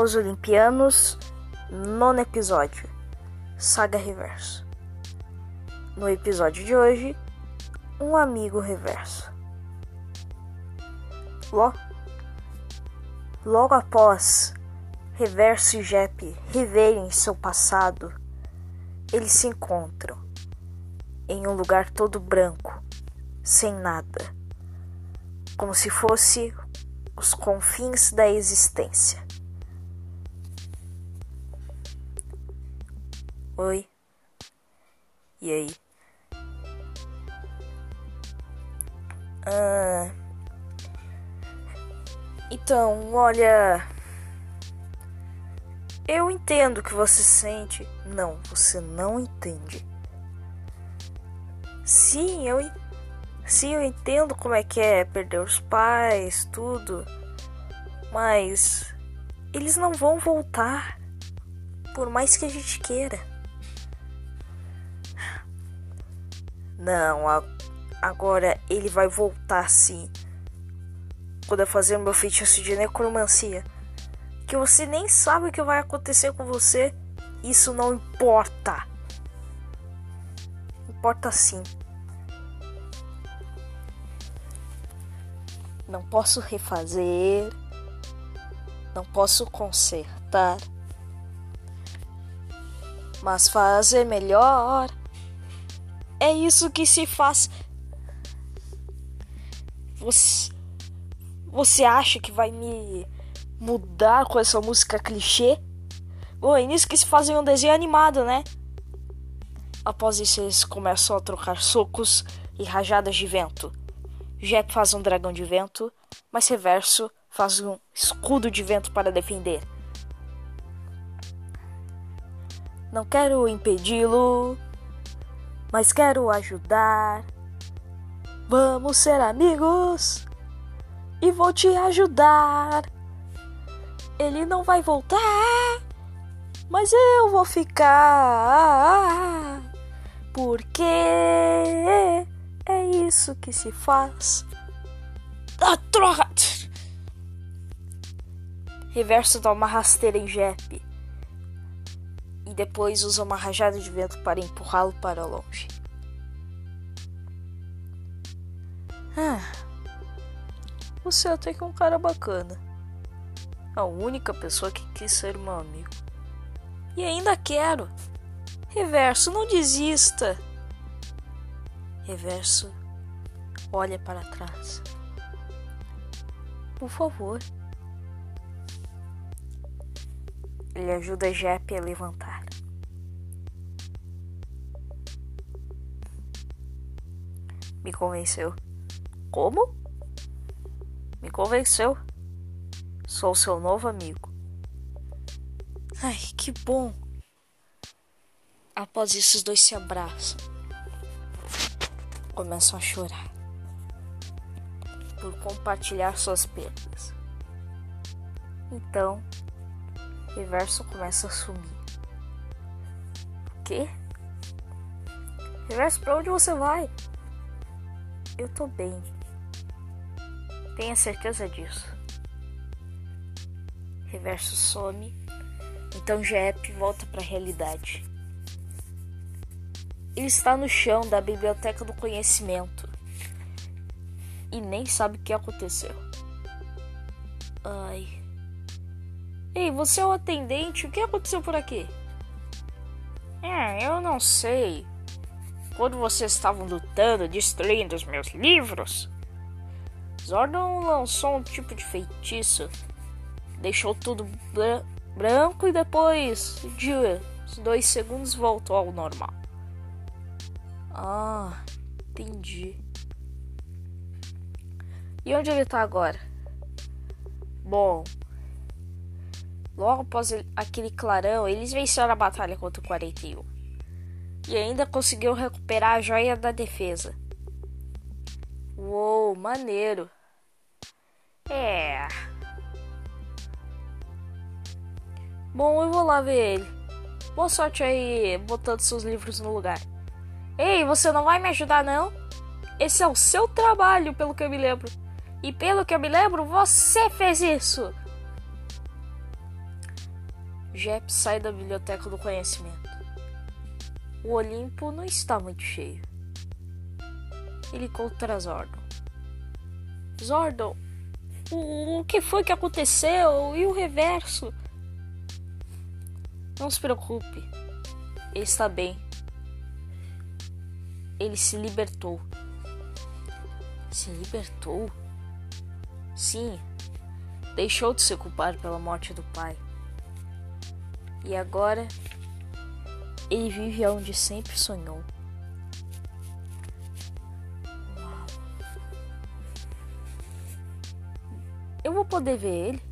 Os Olimpianos, nono episódio, Saga Reverso. No episódio de hoje, um amigo reverso. Logo, logo após Reverso e Jep reverem seu passado, eles se encontram em um lugar todo branco, sem nada, como se fosse os confins da existência. Oi. E aí? Ah, então, olha. Eu entendo o que você sente. Não, você não entende. Sim, eu Sim, eu entendo como é que é perder os pais, tudo. Mas eles não vão voltar por mais que a gente queira. Não, agora ele vai voltar sim. Quando eu fazer meu feitiço de necromancia. Que você nem sabe o que vai acontecer com você. Isso não importa. Importa sim. Não posso refazer. Não posso consertar. Mas fazer melhor. É isso que se faz. Você, você acha que vai me mudar com essa música clichê? Bom, é nisso que se faz um desenho animado, né? Após isso, eles começam a trocar socos e rajadas de vento. Jack faz um dragão de vento, mas Reverso faz um escudo de vento para defender. Não quero impedi-lo, mas quero ajudar. Vamos ser amigos e vou te ajudar. Ele não vai voltar, mas eu vou ficar. Porque é isso que se faz. Ah, droga! Reverso dá uma rasteira em Jep. E depois usa uma rajada de vento para empurrá-lo para longe. Ah, você até que é um cara bacana. A única pessoa que quis ser meu amigo. E ainda quero. Reverso, não desista. Reverso, olha para trás. Por favor. Ele ajuda Jep a levantar. Me convenceu. Como? Me convenceu. Sou seu novo amigo. Ai, que bom. Após isso, os dois se abraçam começam a chorar por compartilhar suas perdas. Então, Reverso começa a sumir. O quê? Reverso, pra onde você vai? Eu tô bem. Tenha certeza disso. Reverso some. Então Jep volta para a realidade. Ele está no chão da biblioteca do conhecimento e nem sabe o que aconteceu. Ai. Ei, você é o atendente, o que aconteceu por aqui? É, eu não sei. Quando vocês estavam lutando, destruindo os meus livros, Zordon lançou um tipo de feitiço. Deixou tudo branco e depois de dois segundos voltou ao normal. Ah, entendi. E onde ele tá agora? Bom, logo após aquele clarão, eles venceram a batalha contra o 41. E ainda conseguiu recuperar a joia da defesa. Uou, maneiro. É. Bom, eu vou lá ver ele. Boa sorte aí botando seus livros no lugar. Ei, você não vai me ajudar não? Esse é o seu trabalho, pelo que eu me lembro. E pelo que eu me lembro, você fez isso. Jep sai da biblioteca do conhecimento. O Olimpo não está muito cheio. Ele encontra Zordon. Zordon, o, o que foi que aconteceu? E o reverso? Não se preocupe. Ele está bem. Ele se libertou. Se libertou? Sim. Deixou de ser culpado pela morte do pai. E agora ele vive onde sempre sonhou. Eu vou poder ver ele?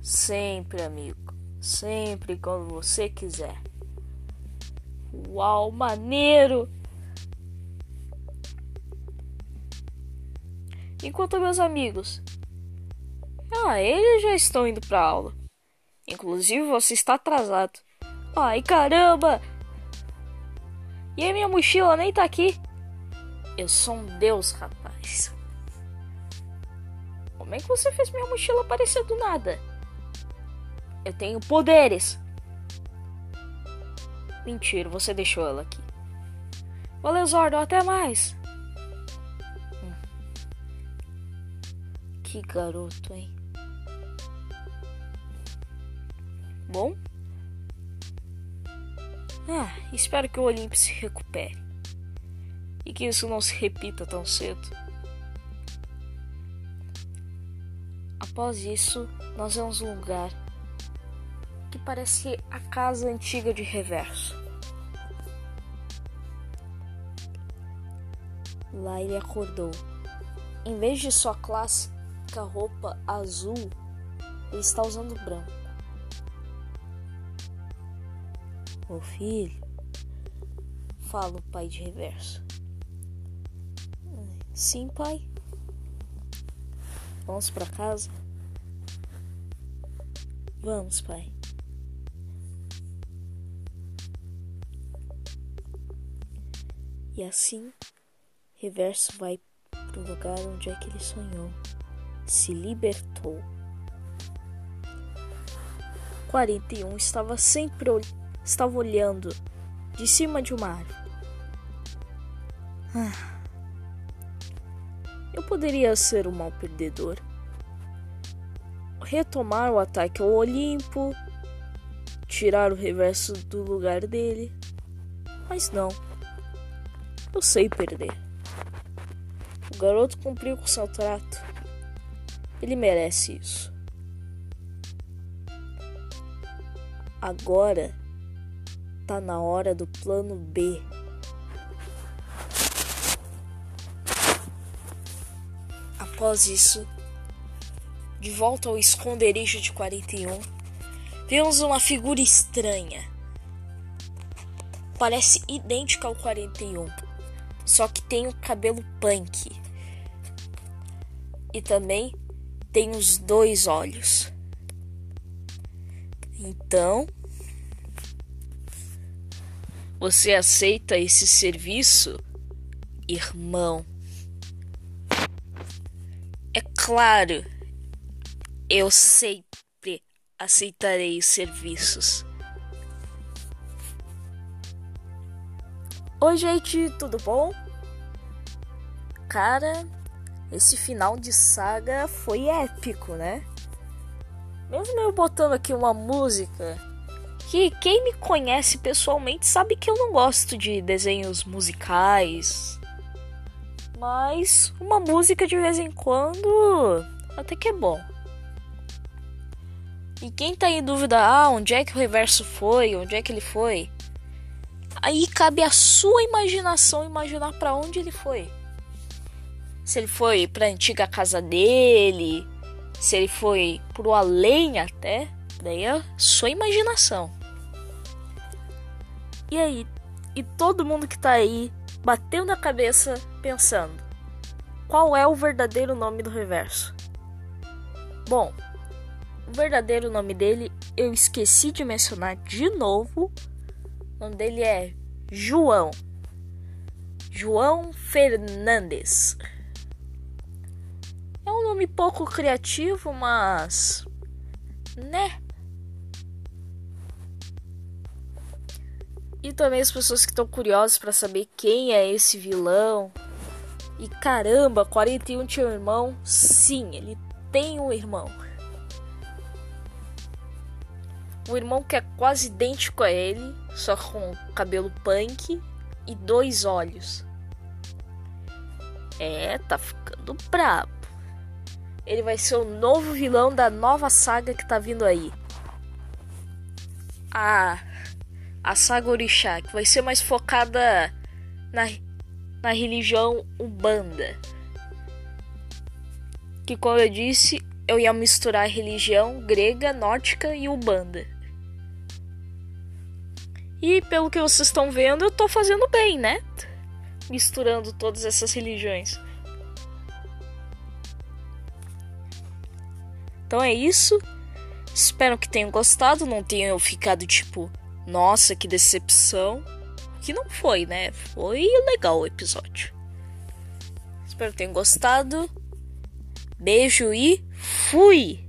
Sempre, amigo. Sempre quando você quiser. Uau, maneiro! Enquanto meus amigos. Ah, eles já estão indo pra aula. Inclusive, você está atrasado. Ai, caramba! E a minha mochila nem tá aqui. Eu sou um deus, rapaz. Como é que você fez minha mochila aparecer do nada? Eu tenho poderes. Mentira, você deixou ela aqui. Valeu, Zordon, até mais. Hum. Que garoto, hein? Bom? Ah, espero que o Olimpo se recupere. E que isso não se repita tão cedo. Após isso, nós vamos a um lugar que parece a casa antiga de Reverso. Lá ele acordou. Em vez de sua clássica roupa azul, ele está usando branco. Ô filho, fala o pai de Reverso. Sim, pai. Vamos para casa? Vamos, pai. E assim, Reverso vai para o lugar onde é que ele sonhou. Se libertou. 41 estava sempre estava olhando de cima de uma árvore. Ah, eu poderia ser um mau perdedor. Retomar o ataque ao Olimpo, tirar o reverso do lugar dele. Mas não. Eu sei perder. O garoto cumpriu com seu trato. Ele merece isso. Agora tá na hora do plano B. Após isso, de volta ao esconderijo de 41, vemos uma figura estranha. Parece idêntica ao 41 só que tem o cabelo punk. E também tem os dois olhos. Então, você aceita esse serviço, irmão? É claro, eu sempre aceitarei os serviços. Oi, gente, tudo bom? Cara, esse final de saga foi épico, né? Mesmo eu botando aqui uma música que quem me conhece pessoalmente sabe que eu não gosto de desenhos musicais. Mas uma música de vez em quando até que é bom. E quem tá em dúvida, ah, onde é que o reverso foi? Onde é que ele foi? Aí cabe à sua imaginação imaginar para onde ele foi. Se ele foi para a antiga casa dele, se ele foi pro além até, daí é sua imaginação. E aí, e todo mundo que tá aí bateu na cabeça pensando: qual é o verdadeiro nome do reverso? Bom, o verdadeiro nome dele eu esqueci de mencionar de novo o nome dele é João. João Fernandes. É um nome pouco criativo, mas. né? E também as pessoas que estão curiosas para saber quem é esse vilão. E caramba, 41 tinha um irmão? Sim, ele tem um irmão. Um irmão que é quase idêntico a ele, só com cabelo punk e dois olhos. É, tá ficando brabo. Ele vai ser o novo vilão da nova saga que tá vindo aí. A, a saga Orixá, que vai ser mais focada na, na religião Umbanda. Que, como eu disse, eu ia misturar a religião grega, nórdica e Umbanda. E pelo que vocês estão vendo, eu tô fazendo bem, né? Misturando todas essas religiões. Então é isso. Espero que tenham gostado, não tenham ficado tipo, nossa, que decepção. Que não foi, né? Foi legal o episódio. Espero que tenham gostado. Beijo e fui!